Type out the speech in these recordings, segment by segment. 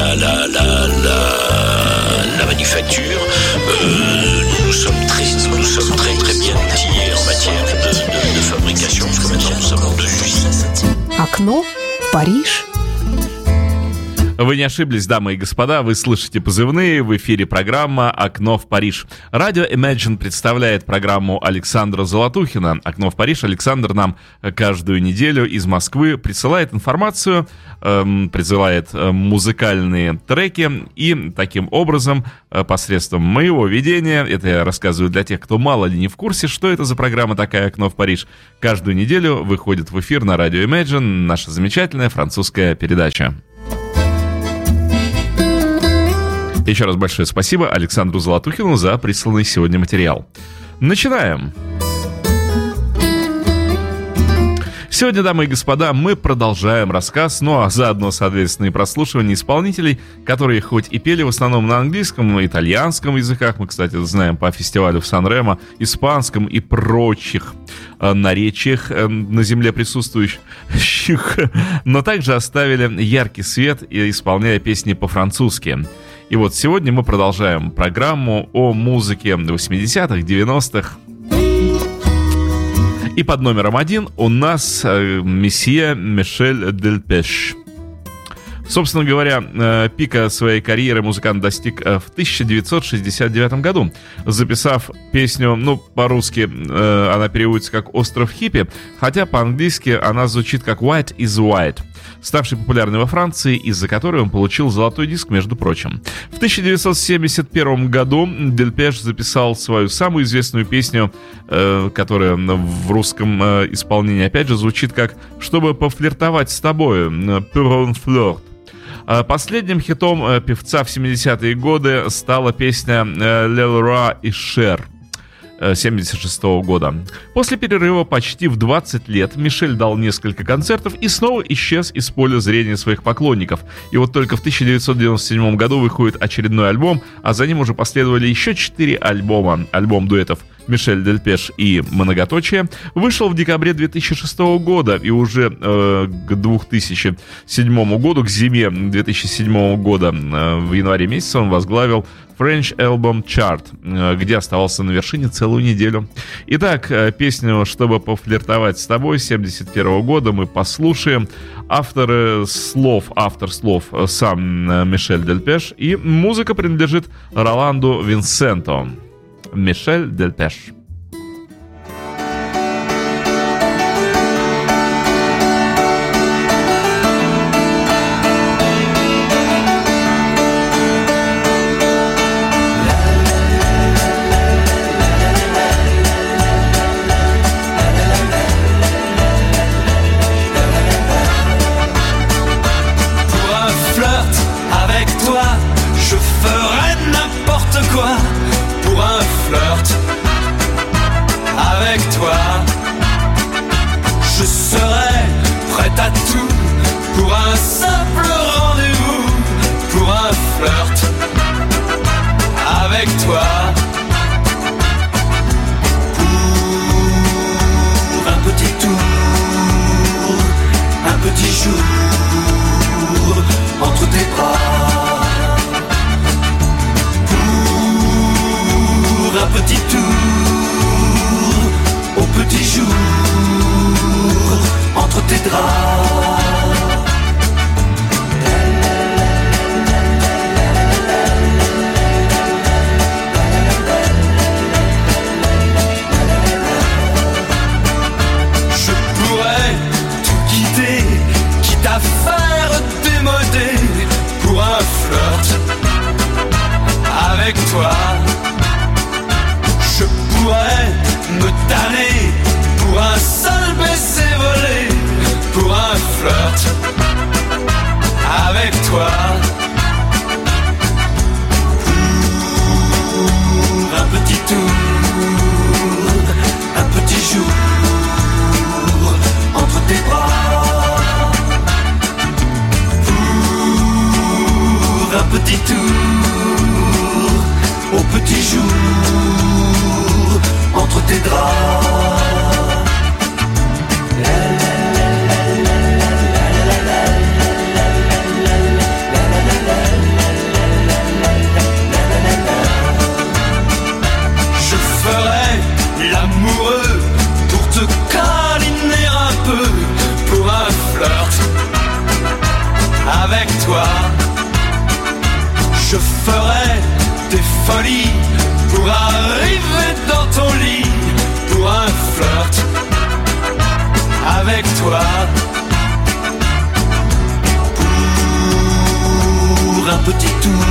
la, la, la, la, la manufacture. Euh, nous sommes très, nous sommes très, très bien outillés en matière de, de, de fabrication, parce que maintenant nous avons deux usines. Окно в Париж. Вы не ошиблись, дамы и господа, вы слышите позывные, в эфире программа «Окно в Париж». Радио Imagine представляет программу Александра Золотухина. «Окно в Париж» Александр нам каждую неделю из Москвы присылает информацию, эм, присылает э, музыкальные треки, и таким образом, э, посредством моего ведения, это я рассказываю для тех, кто мало ли не в курсе, что это за программа такая «Окно в Париж», каждую неделю выходит в эфир на радио Imagine наша замечательная французская передача. Еще раз большое спасибо Александру Золотухину за присланный сегодня материал. Начинаем. Сегодня, дамы и господа, мы продолжаем рассказ, ну а заодно, соответственно, и прослушивание исполнителей, которые хоть и пели в основном на английском, но итальянском языках, мы, кстати, знаем по фестивалю в Сан-Ремо, испанском и прочих э, наречиях э, на земле присутствующих, но также оставили яркий свет, исполняя песни по-французски. И вот сегодня мы продолжаем программу о музыке 80-х, 90-х. И под номером один у нас э, месье Мишель Дельпеш. Собственно говоря, э, пика своей карьеры музыкант достиг э, в 1969 году, записав песню, ну, по-русски она переводится как «Остров хиппи», хотя по-английски она звучит как «White is White» ставший популярной во Франции, из-за которой он получил золотой диск, между прочим. В 1971 году Дельпеш записал свою самую известную песню, э, которая в русском э, исполнении опять же звучит как «Чтобы пофлиртовать с тобой» «Pour un flirt». Последним хитом э, певца в 70-е годы стала песня «Лелра и Шер». 1976 года. После перерыва почти в 20 лет Мишель дал несколько концертов и снова исчез из поля зрения своих поклонников. И вот только в 1997 году выходит очередной альбом, а за ним уже последовали еще 4 альбома. Альбом дуэтов Мишель Дельпеш и Многоточие, вышел в декабре 2006 года и уже э, к 2007 году, к зиме 2007 года, э, в январе месяце он возглавил French Album Chart, э, где оставался на вершине целую неделю. Итак, э, песню «Чтобы пофлиртовать с тобой» 71 года мы послушаем. Авторы слов, автор слов э, сам Мишель Дельпеш, и музыка принадлежит Роланду Винсенто. Мишель Дельпеш. petit tour,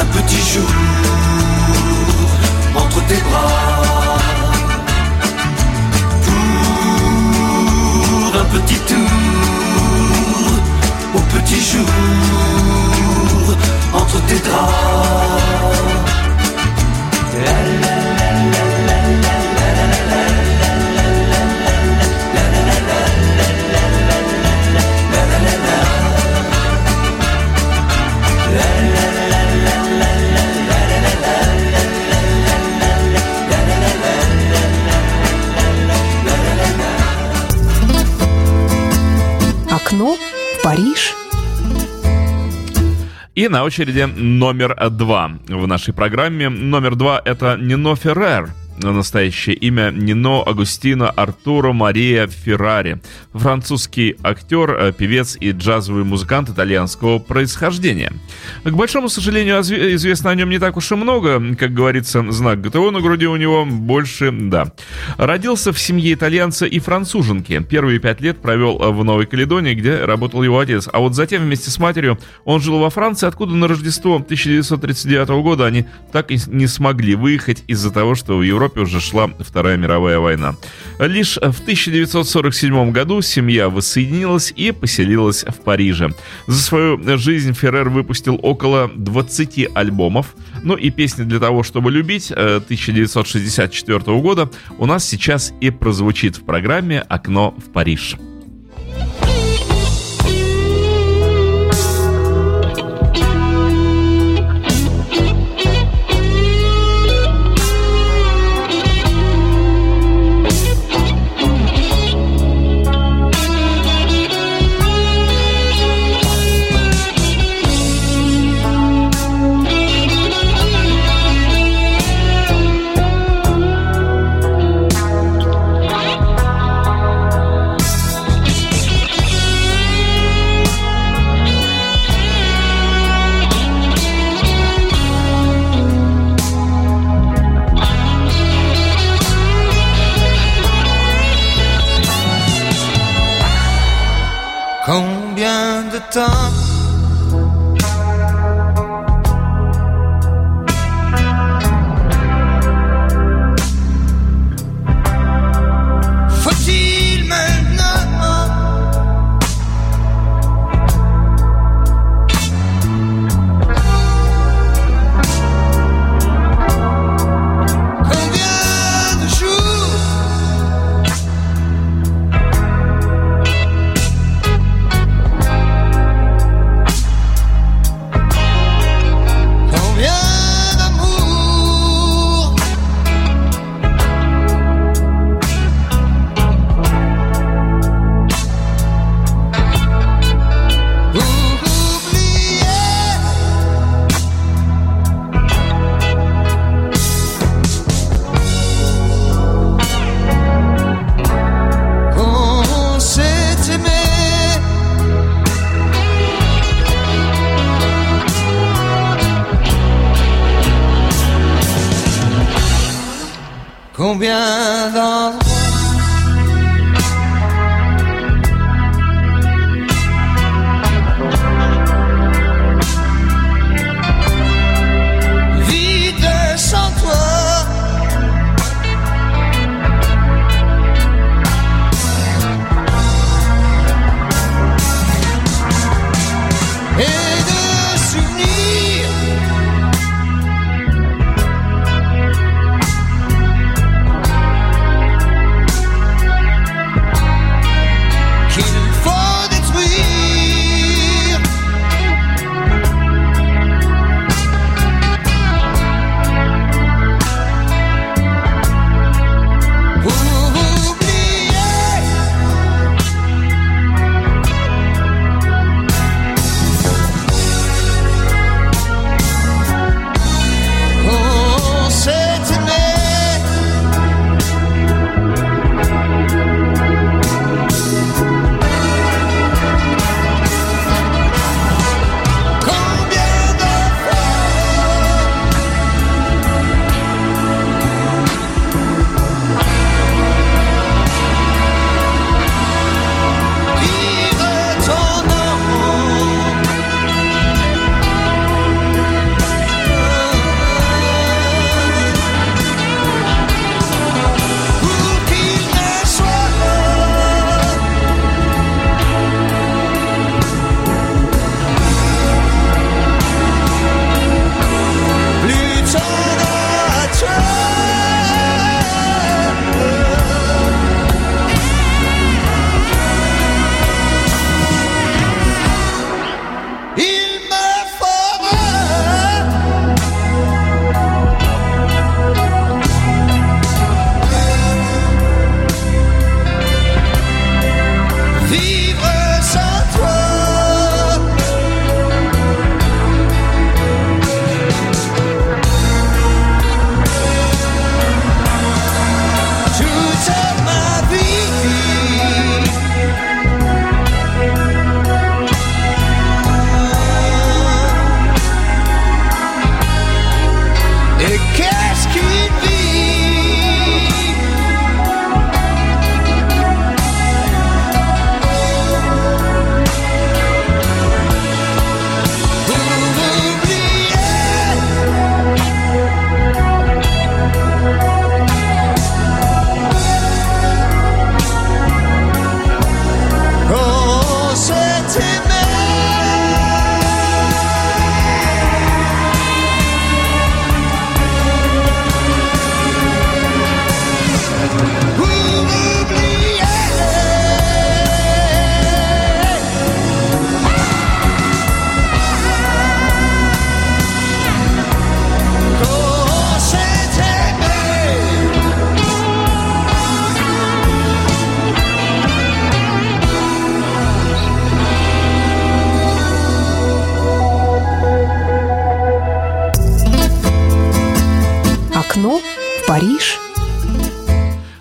un petit jour entre tes bras. Pour un petit tour, au petit jour entre tes draps. Париж. И на очереди номер два в нашей программе. Номер два — это Нино Феррер. Настоящее имя Нино Агустино Артуро Мария Феррари. Французский актер, э, певец и джазовый музыкант итальянского происхождения. К большому сожалению, озв- известно о нем не так уж и много. Как говорится, знак ГТО на груди у него больше, да. Родился в семье итальянца и француженки. Первые пять лет провел в Новой Каледонии, где работал его отец. А вот затем вместе с матерью он жил во Франции, откуда на Рождество 1939 года они так и не смогли выехать из-за того, что в Европе уже шла Вторая мировая война. Лишь в 1947 году семья воссоединилась и поселилась в Париже. За свою жизнь Феррер выпустил около 20 альбомов. Ну и песни для того, чтобы любить э, 1964 года у нас сейчас и прозвучит в программе «Окно в Париж».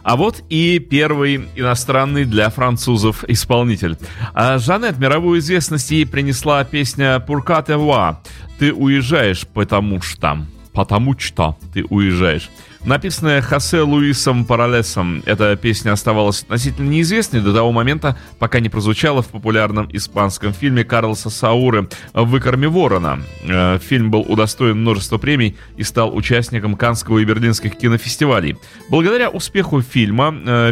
А вот и первый иностранный для французов исполнитель. А Жанет мировую известность ей принесла песня «Pourquoi te vois?» «Ты уезжаешь, потому что...» «Потому что ты уезжаешь». Написанная Хосе Луисом Паралесом, эта песня оставалась относительно неизвестной до того момента, пока не прозвучала в популярном испанском фильме Карлоса Сауры «Выкорми ворона». Э, фильм был удостоен множества премий и стал участником Канского и Берлинских кинофестивалей. Благодаря успеху фильма э,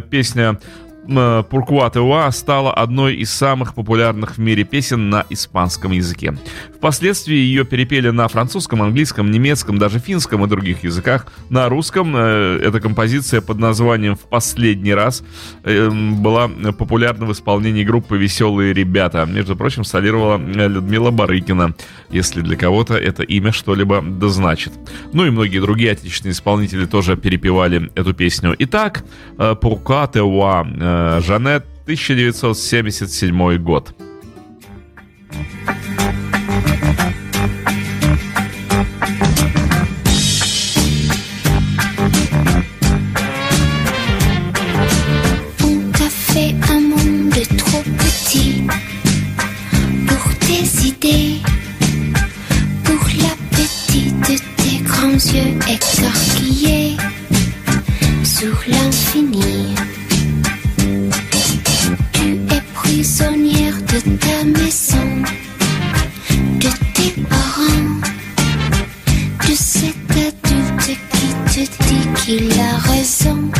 песня Пуркуатеуа стала одной из самых популярных в мире песен на испанском языке. Впоследствии ее перепели на французском, английском, немецком, даже финском и других языках. На русском э, эта композиция под названием «В последний раз» э, была популярна в исполнении группы «Веселые ребята». Между прочим, солировала Людмила Барыкина, если для кого-то это имя что-либо дозначит. Ну и многие другие отечественные исполнители тоже перепевали эту песню. Итак, «Пуркуатеуа» Жанет, 1977 год. On t'a fait de ta maison, de tes parents, de cet adulte qui te dit qu'il a raison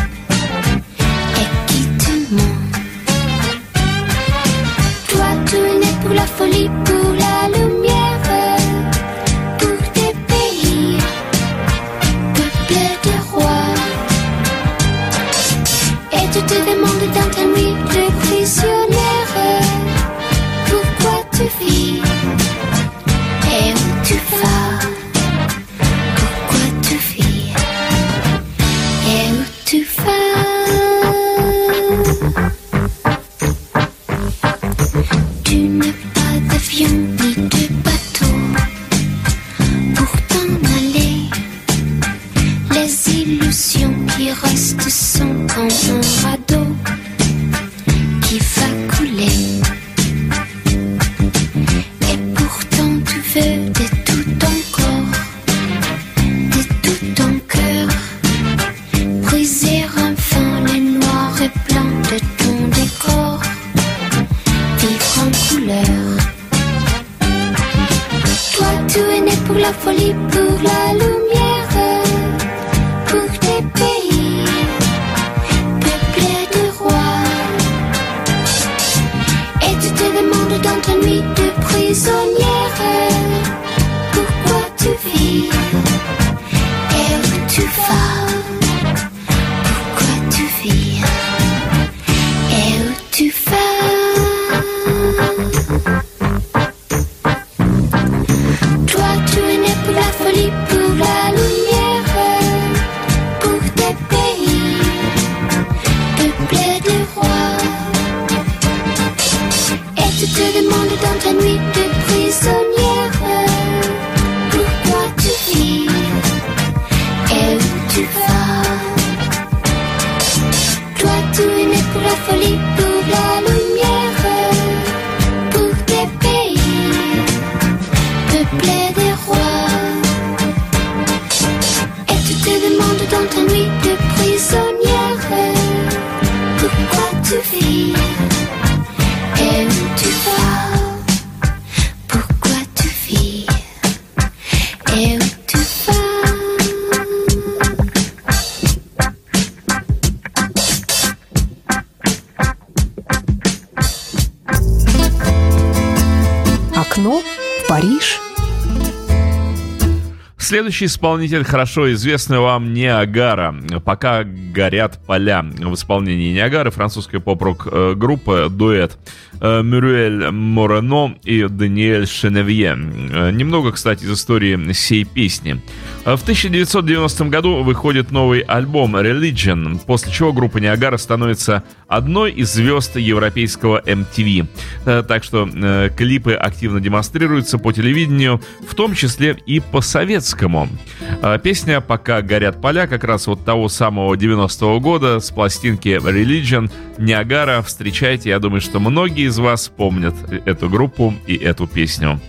Play Next Следующий исполнитель хорошо известный вам Ниагара. Пока горят поля в исполнении Ниагары французская поп-рок э, группа дуэт э, Мюриэль Морено и Даниэль Шеневез. Э, немного, кстати, из истории сей песни. Э, в 1990 году выходит новый альбом Religion, после чего группа Ниагара становится одной из звезд европейского MTV. Э, так что э, клипы активно демонстрируются по телевидению, в том числе и по советскому. Песня «Пока горят поля» как раз вот того самого 90-го года с пластинки Religion Ниагара. Встречайте, я думаю, что многие из вас помнят эту группу и эту песню.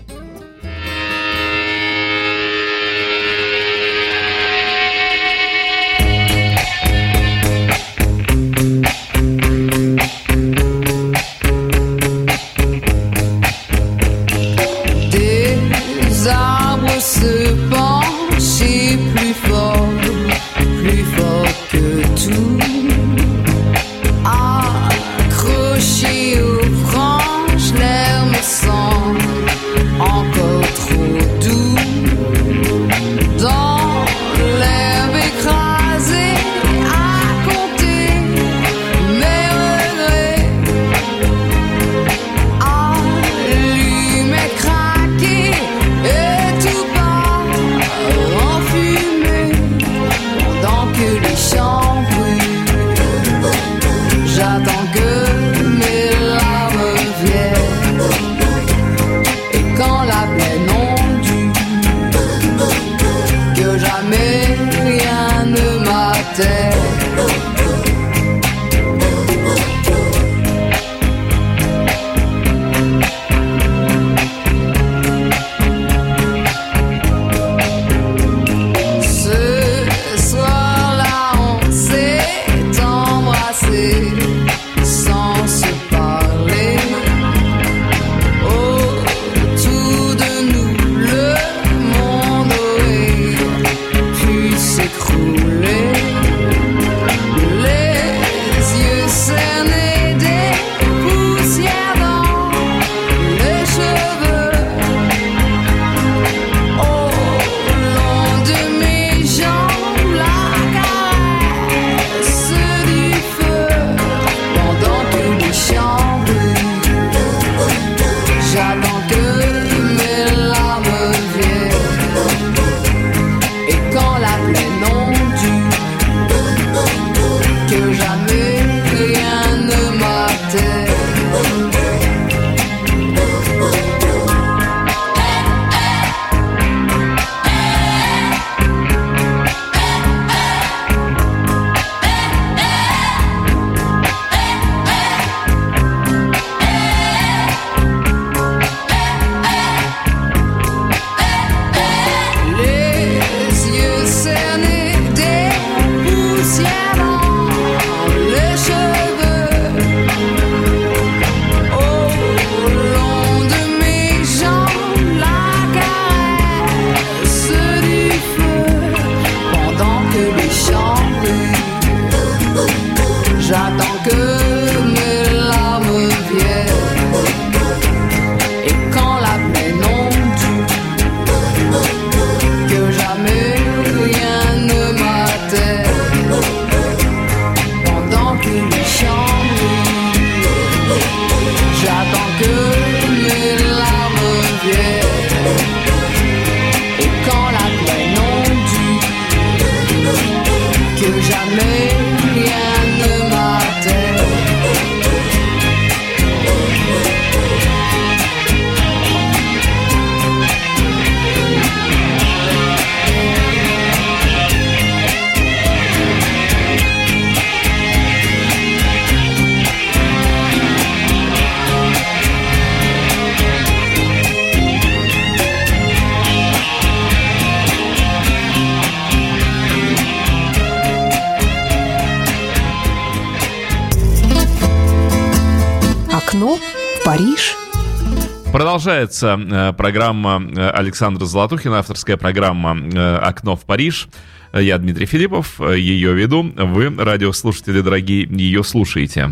Продолжается э, программа э, Александра Золотухина, авторская программа э, «Окно в Париж». Я Дмитрий Филиппов, ее веду. Вы, радиослушатели дорогие, ее слушаете.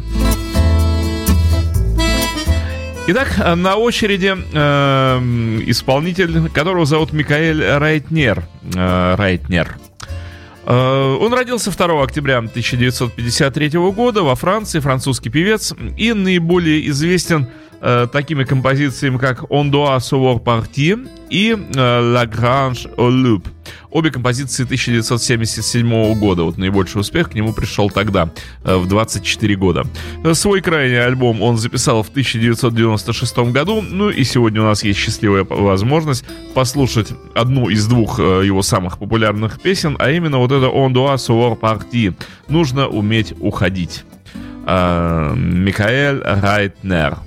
Итак, на очереди э, исполнитель, которого зовут Микаэль Райтнер. Э, Райтнер. Э, он родился 2 октября 1953 года во Франции, французский певец и наиболее известен э, такими композициями, как «On doit savoir partir» и «La Grange au Loop». Обе композиции 1977 года. Вот наибольший успех к нему пришел тогда, в 24 года. Свой крайний альбом он записал в 1996 году. Ну и сегодня у нас есть счастливая возможность послушать одну из двух его самых популярных песен, а именно вот это «On doit savoir partir». Нужно уметь уходить. Микаэль Райтнер.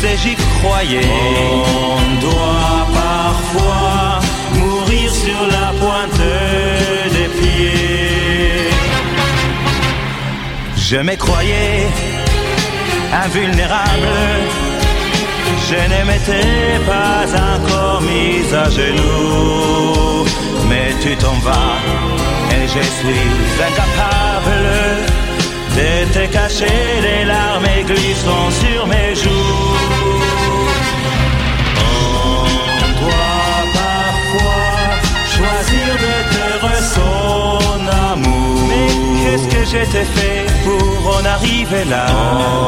Sais, j'y croyais. On doit parfois mourir sur la pointe des pieds. Je me croyais invulnérable. Je ne m'étais pas encore mise à genoux. Mais tu t'en vas et je suis incapable de te cacher les larmes glissant sur mes joues. T'ai fait pour en arriver là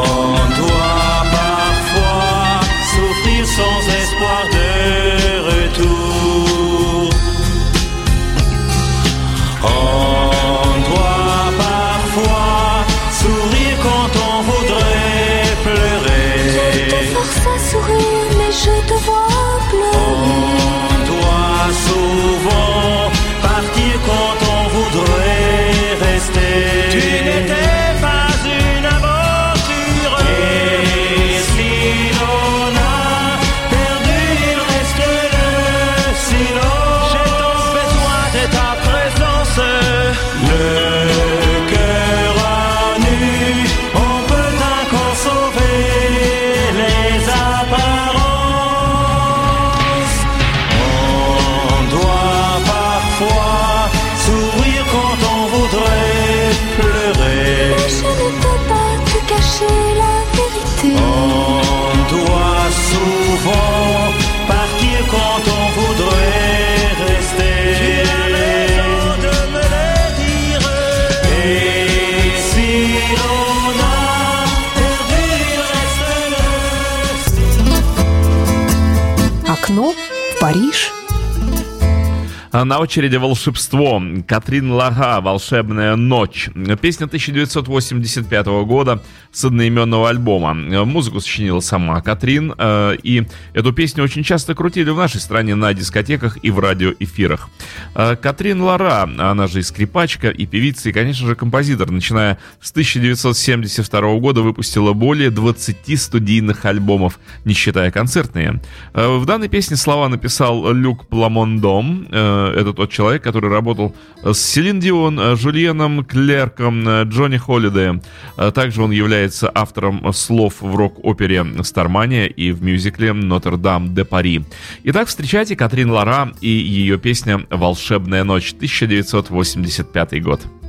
On doit parfois souffrir sans espoir de retour. Париж. А На очереди волшебство. Катрин Лага «Волшебная ночь». Песня 1985 года с одноименного альбома. Музыку сочинила сама Катрин, э, и эту песню очень часто крутили в нашей стране на дискотеках и в радиоэфирах. Э, Катрин Лара, она же и скрипачка, и певица, и, конечно же, композитор, начиная с 1972 года выпустила более 20 студийных альбомов, не считая концертные. Э, В данной песне слова написал Люк Пламондом, это тот человек, который работал с Селин Дион, э, Жульеном Клерком, э, Джонни Холлидеем. Э, Также он является автором слов в рок-опере «Стармания» и в мюзикле «Нотр-Дам де Пари». Итак, встречайте Катрин Лара и ее песня «Волшебная ночь» 1985 год.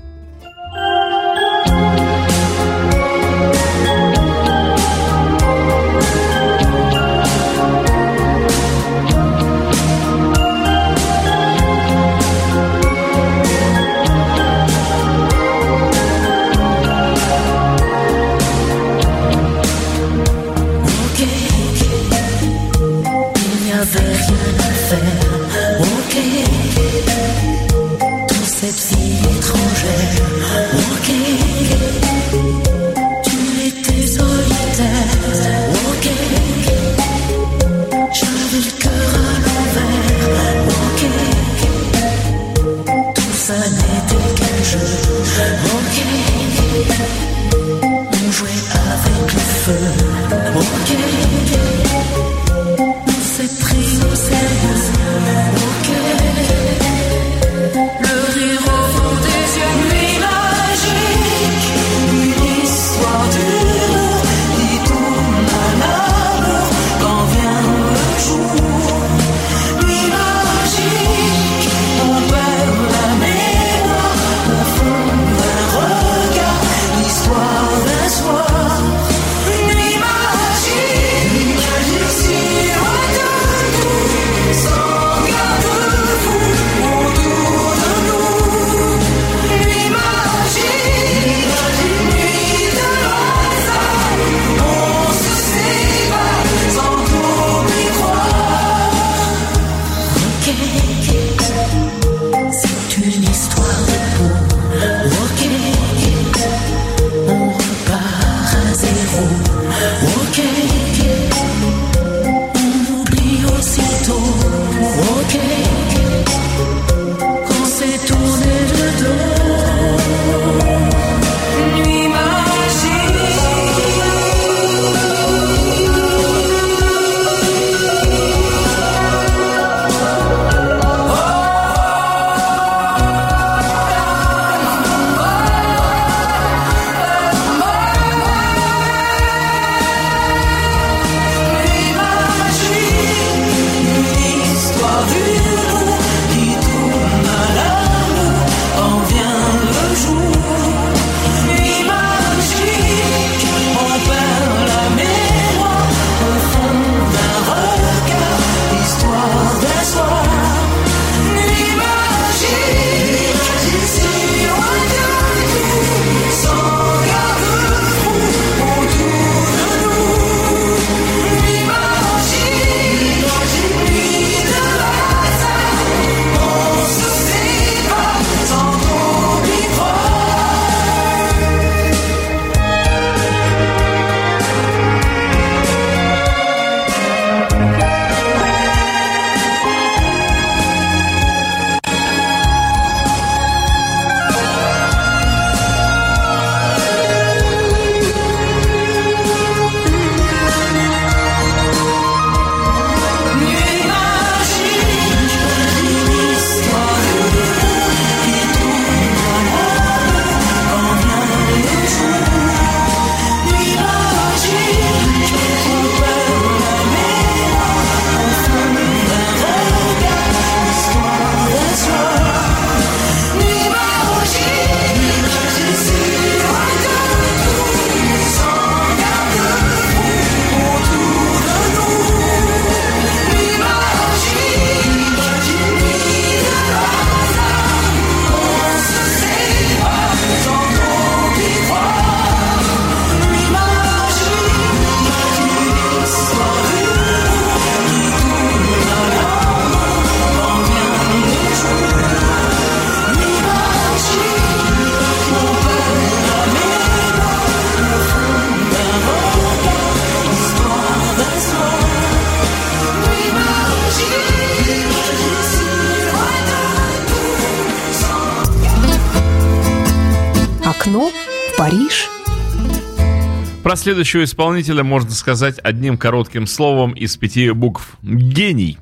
Следующего исполнителя можно сказать одним коротким словом из пяти букв. Гений.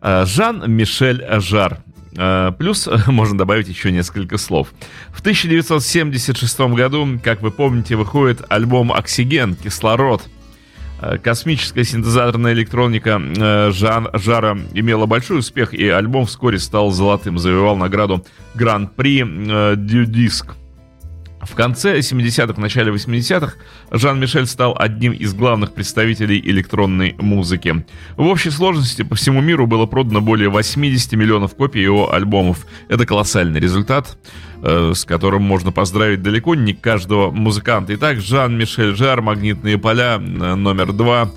Э, Жан-Мишель Жар. Э, Плюс э, можно добавить еще несколько слов. В 1976 году, как вы помните, выходит альбом «Оксиген. Кислород». Э, Космическая синтезаторная электроника э, Жан, Жара имела большой успех, и альбом вскоре стал золотым, завоевал награду Гран-при э, Дю Диск. В конце 70-х, начале 80-х Жан-Мишель стал одним из главных представителей электронной музыки. В общей сложности по всему миру было продано более 80 миллионов копий его альбомов. Это колоссальный результат, э, с которым можно поздравить далеко не каждого музыканта. Итак, Жан-Мишель Жар, «Магнитные поля», э, номер два.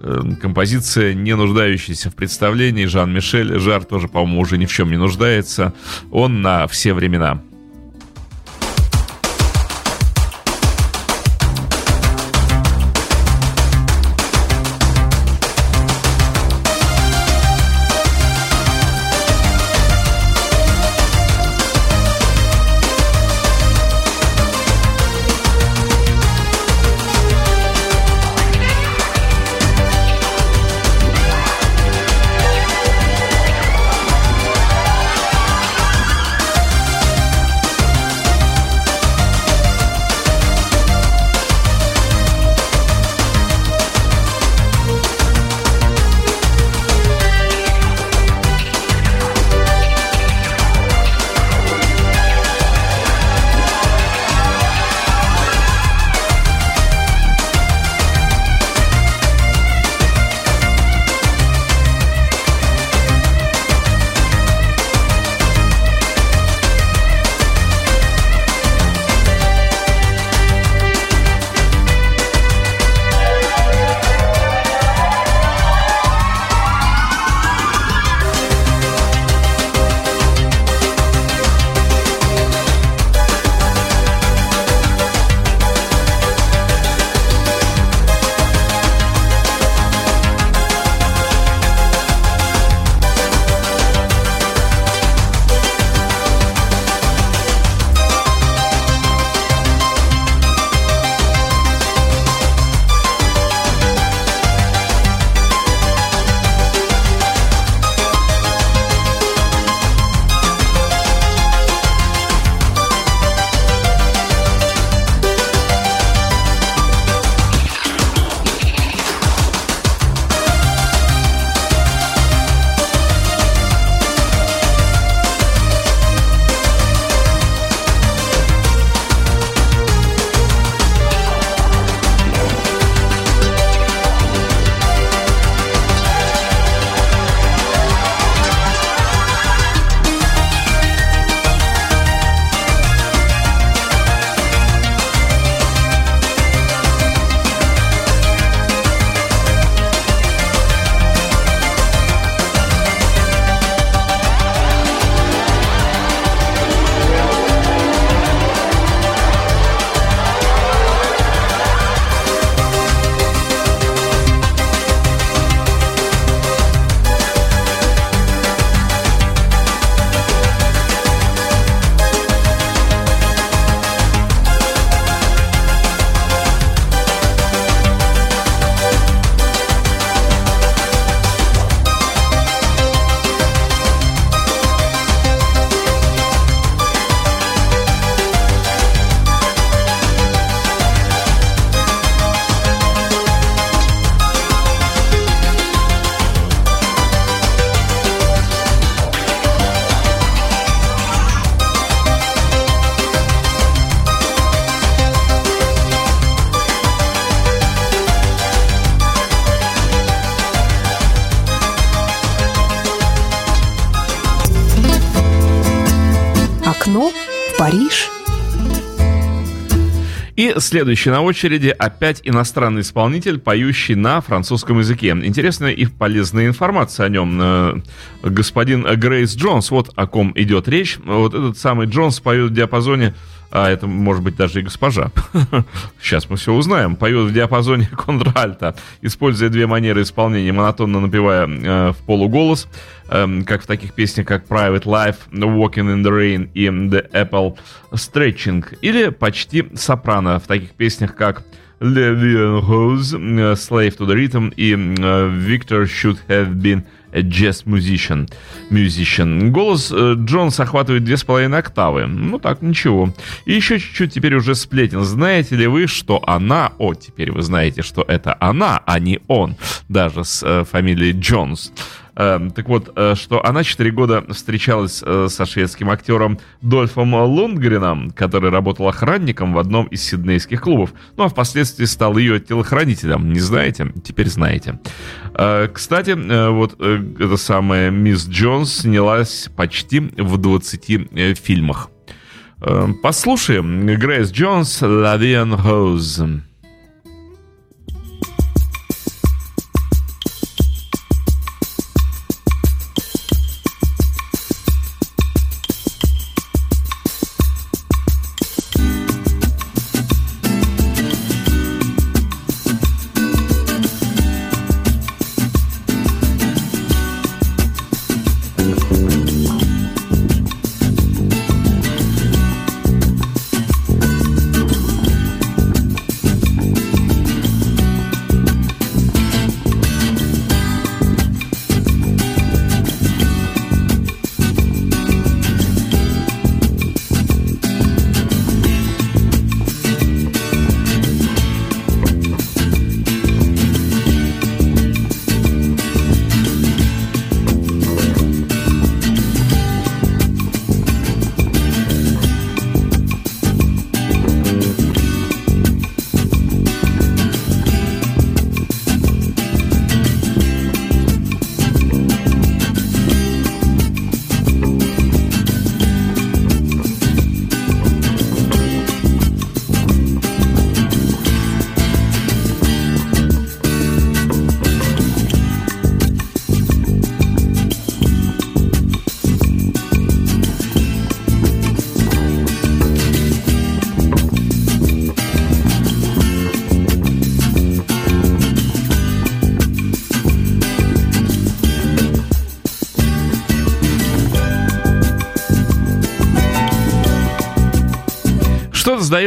Э, Композиция, не нуждающаяся в представлении. Жан-Мишель Жар тоже, по-моему, уже ни в чем не нуждается. Он на все времена. Следующий на очереди опять иностранный исполнитель, поющий на французском языке. Интересная и полезная информация о нем. Э, Господин Грейс Джонс, вот о ком идет речь. Вот этот самый Джонс поет в диапазоне а это может быть даже и госпожа. Сейчас мы все узнаем. Поет в диапазоне контральта, используя две манеры исполнения, монотонно напевая э, в полуголос, э, как в таких песнях, как Private Life, Walking in the Rain и The Apple Stretching, или почти сопрано в таких песнях, как Levian Rose, Slave to the Rhythm и э, Victor Should Have Been Jazz Musician. musician. Голос э, Джонс охватывает две с половиной октавы. Ну так, ничего. И еще чуть-чуть теперь уже сплетен. Знаете ли вы, что она... О, теперь вы знаете, что это она, а не он. Даже с э, фамилией Джонс. Э, так вот, э, что она 4 года встречалась э, со шведским актером Дольфом Лундгреном, который работал охранником в одном из сиднейских клубов. Ну а впоследствии стал ее телохранителем. Не знаете? Теперь знаете. Э, Кстати, вот эта самая мисс Джонс снялась почти в 20 э, фильмах. Э, Послушаем Грейс Джонс «Lavian Rose».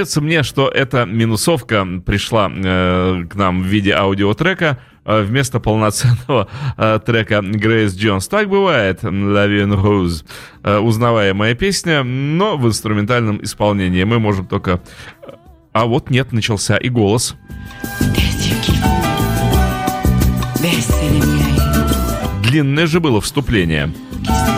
Сдается мне, что эта минусовка пришла э, к нам в виде аудиотрека э, вместо полноценного э, трека Грейс Джонс. Так бывает, Lavin Rose. Э, узнаваемая песня, но в инструментальном исполнении. Мы можем только... А вот нет, начался и голос. Длинное же было вступление. qui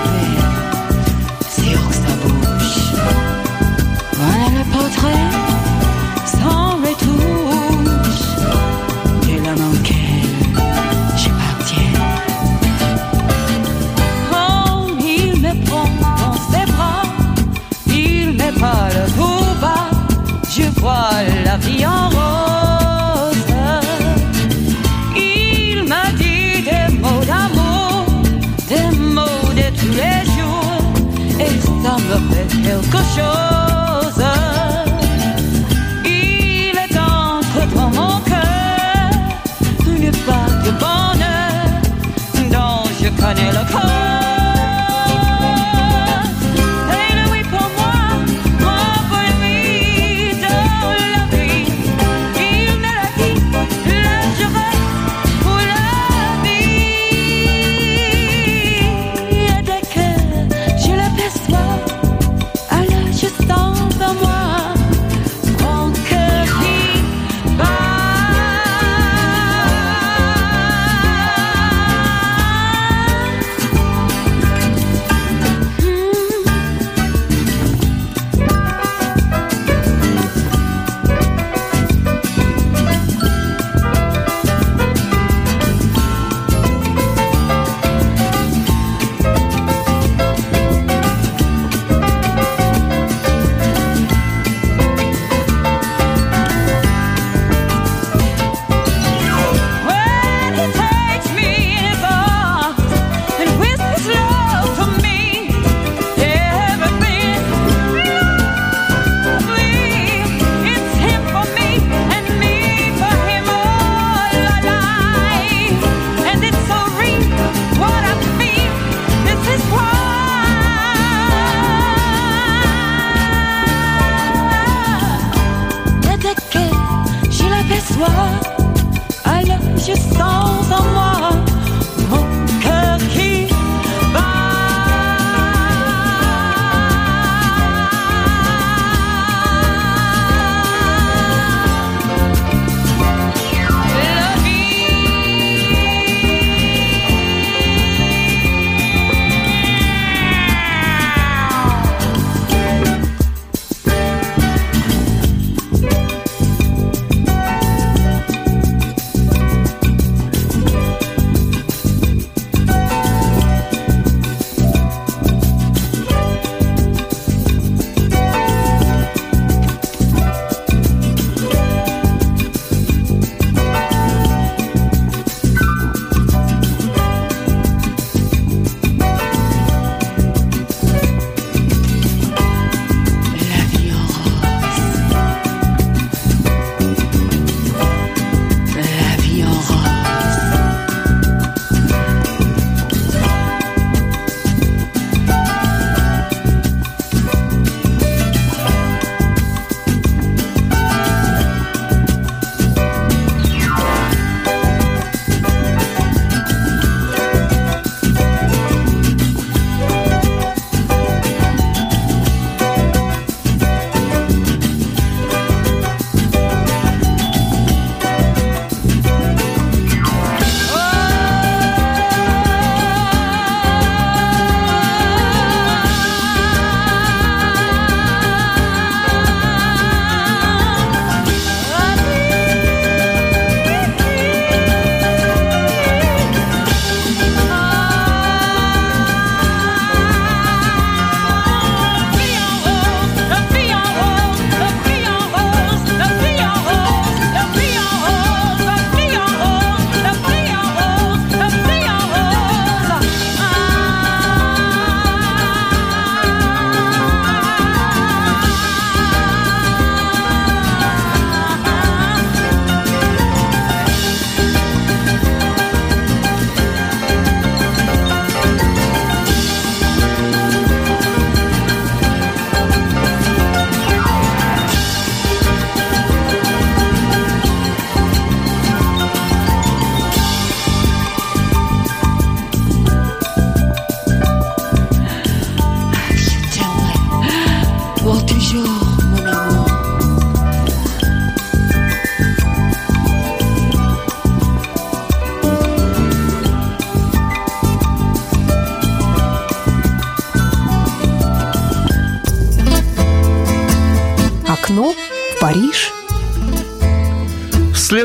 el show.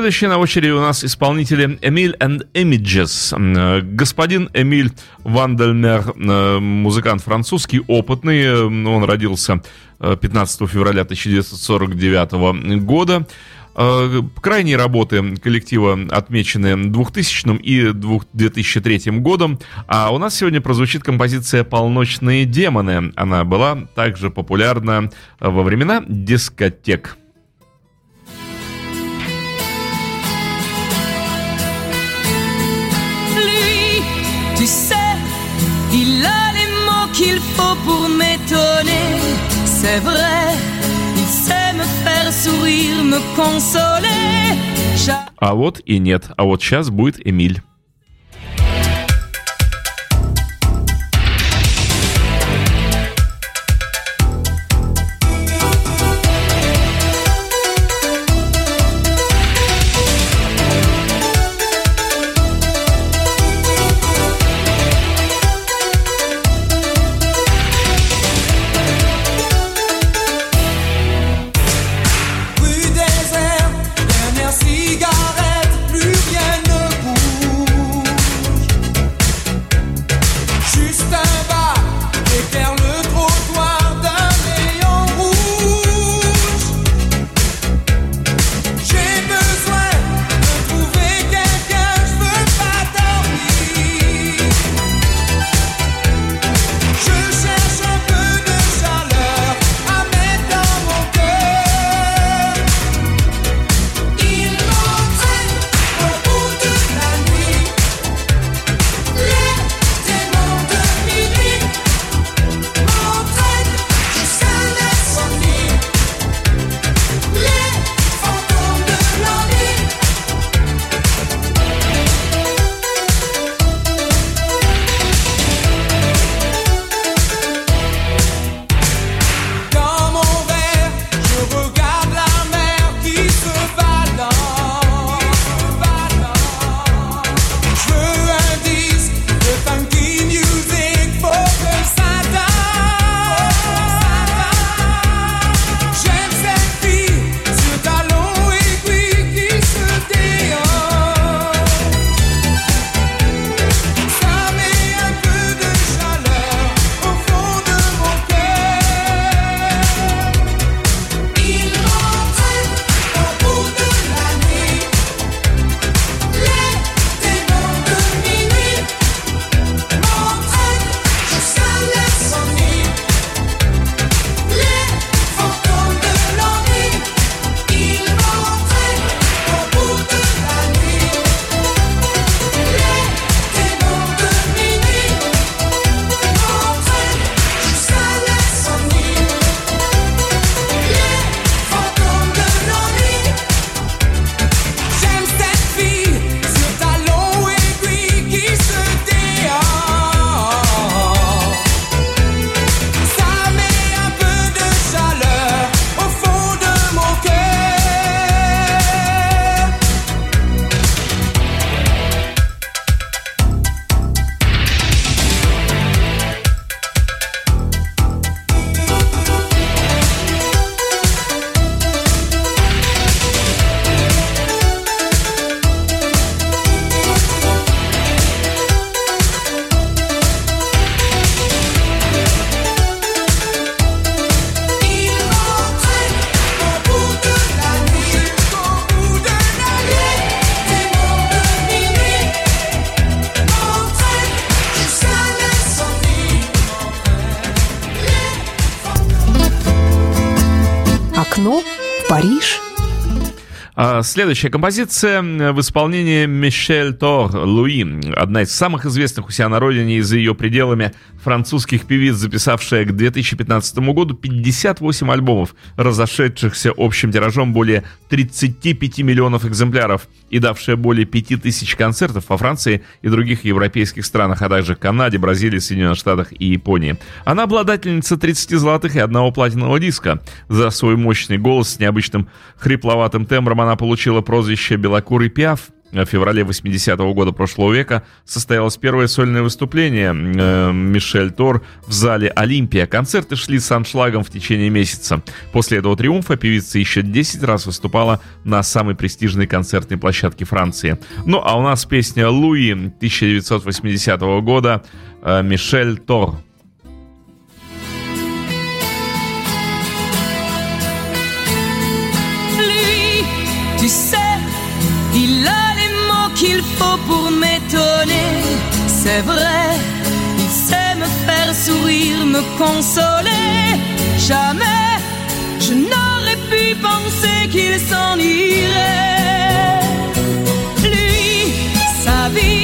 Следующие на очереди у нас исполнители Эмиль and Images. Э, Господин Эмиль Вандельмер, э, музыкант французский, опытный. Э, Он родился э, 15 февраля 1949 года. Э, Крайние работы коллектива отмечены 2000 и 2003 годом, а у нас сегодня прозвучит композиция «Полночные демоны». Она была также популярна во времена дискотек. tu sais, il a les mots qu'il faut pour m'étonner. C'est vrai, il sait me faire sourire, me consoler. Cha- А вот и нет. А вот сейчас будет Эмиль. Следующая композиция в исполнении Мишель Тор Луи, одна из самых известных у себя на родине и за ее пределами французских певиц, записавшая к 2015 году 58 альбомов, разошедшихся общим тиражом более 35 миллионов экземпляров и давшая более 5000 концертов во Франции и других европейских странах, а также Канаде, Бразилии, Соединенных Штатах и Японии. Она обладательница 30 золотых и одного платинового диска. За свой мощный голос с необычным хрипловатым тембром она получила прозвище «Белокурый пиаф». в феврале 80-го года прошлого века состоялось первое сольное выступление э, Мишель Тор в зале «Олимпия». Концерты шли с аншлагом в течение месяца. После этого триумфа певица еще 10 раз выступала на самой престижной концертной площадке Франции. Ну а у нас песня «Луи» 1980 года э, Мишель Тор. Sais, il a les mots qu'il faut pour m'étonner. C'est vrai, il sait me faire sourire, me consoler. Jamais je n'aurais pu penser qu'il s'en irait. Lui, sa vie,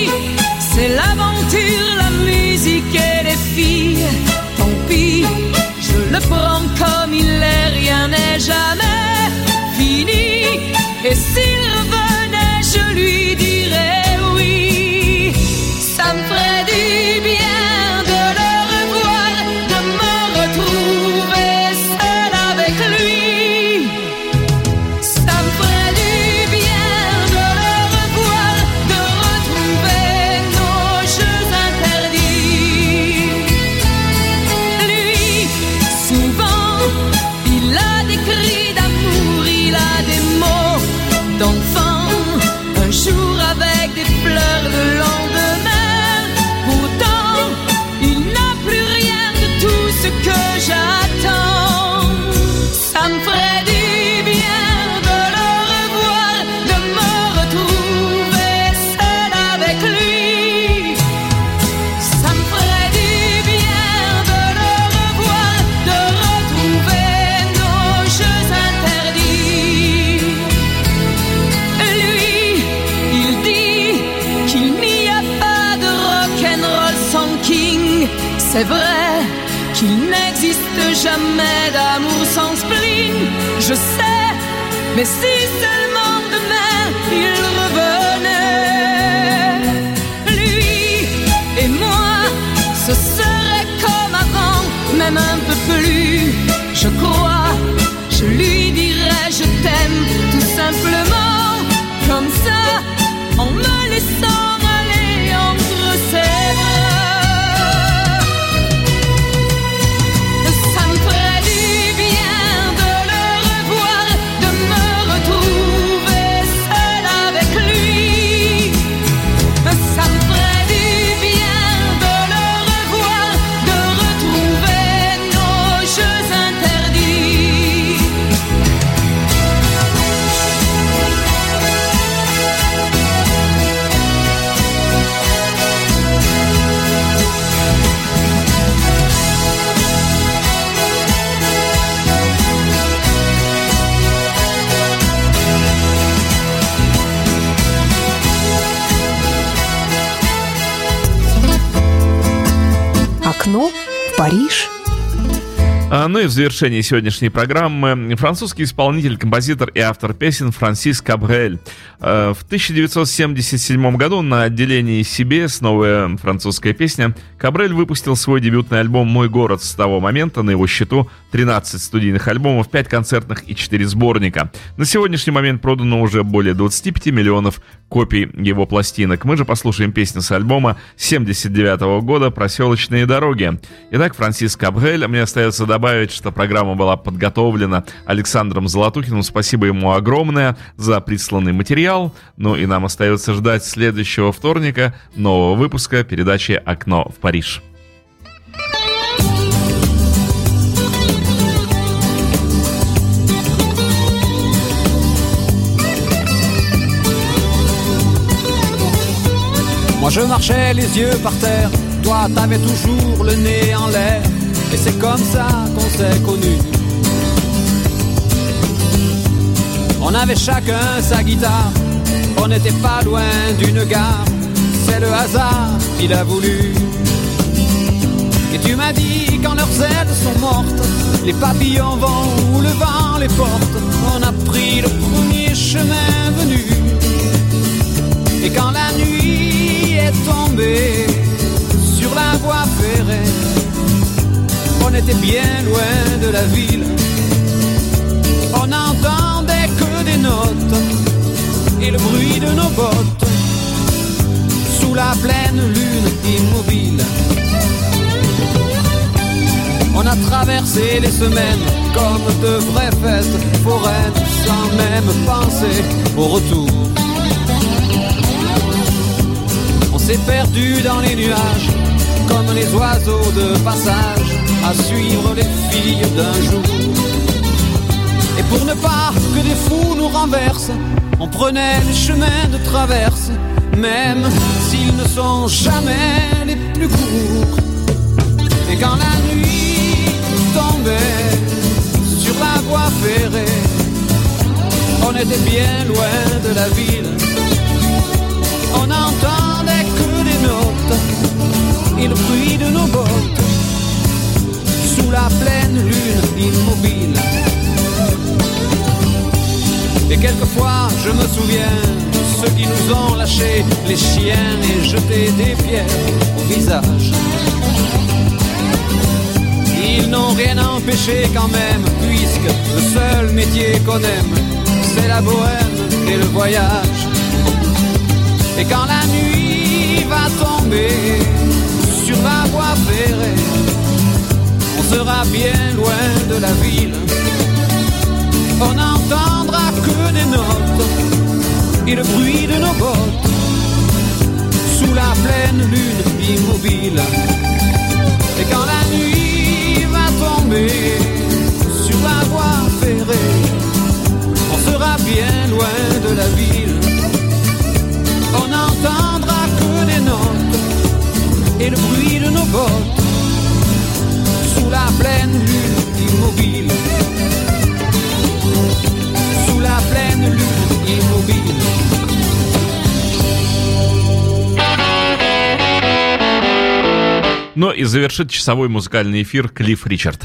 I see Ну и в завершении сегодняшней программы французский исполнитель, композитор и автор песен Франсис Кабрель. Э, В 1977 году на отделении CBS новая французская песня Кабрель выпустил свой дебютный альбом «Мой город». С того момента на его счету 13 студийных альбомов, 5 концертных и 4 сборника. На сегодняшний момент продано уже более 25 миллионов копий его пластинок. Мы же послушаем песню с альбома 79 года «Проселочные дороги». Итак, Франсис Кабрель. Мне остается добавить, что программа была подготовлена Александром Золотухиным. Спасибо ему огромное за присланный материал. Ну и нам остается ждать следующего вторника нового выпуска передачи «Окно в Париж». Moi je marchais les yeux par terre, toi t'avais toujours le nez en l'air, et c'est comme ça qu'on s'est connus. On avait chacun sa guitare, on n'était pas loin d'une gare, c'est le hasard qui l'a voulu. Et tu m'as dit quand leurs ailes sont mortes, les papillons vont où le vent les porte, on a pris le premier chemin venu. Et quand la nuit est tombée sur la voie ferrée, on était bien loin de la ville. On n'entendait que des notes et le bruit de nos bottes sous la pleine lune immobile. On a traversé les semaines comme de vraies fêtes foraines sans même penser au retour. On s'est perdu dans les nuages comme les oiseaux de passage à suivre les filles d'un jour. Et pour ne pas que des fous nous renversent, on prenait les chemins de traverse, même s'ils ne sont jamais les plus courts. Et quand la nuit tombait sur la voie ferrée, on était bien loin de la ville. On n'entendait que des notes et le bruit de nos bottes la pleine lune immobile. Et quelquefois, je me souviens de ceux qui nous ont lâchés les chiens et jeté des pierres au visage. Ils n'ont rien empêché quand même, puisque le seul métier qu'on aime, c'est la bohème et le voyage. Et quand la nuit va tomber sera bien loin de la ville. On n'entendra que des notes et le bruit de nos bottes sous la pleine lune immobile. Et quand la nuit va tomber sur la voie ferrée, on sera bien loin de la ville. On n'entendra que des notes et le bruit de nos bottes la pleine lune immobile. Sous la pleine lune immobile. Ну и завершит часовой музыкальный эфир Клифф Ричард.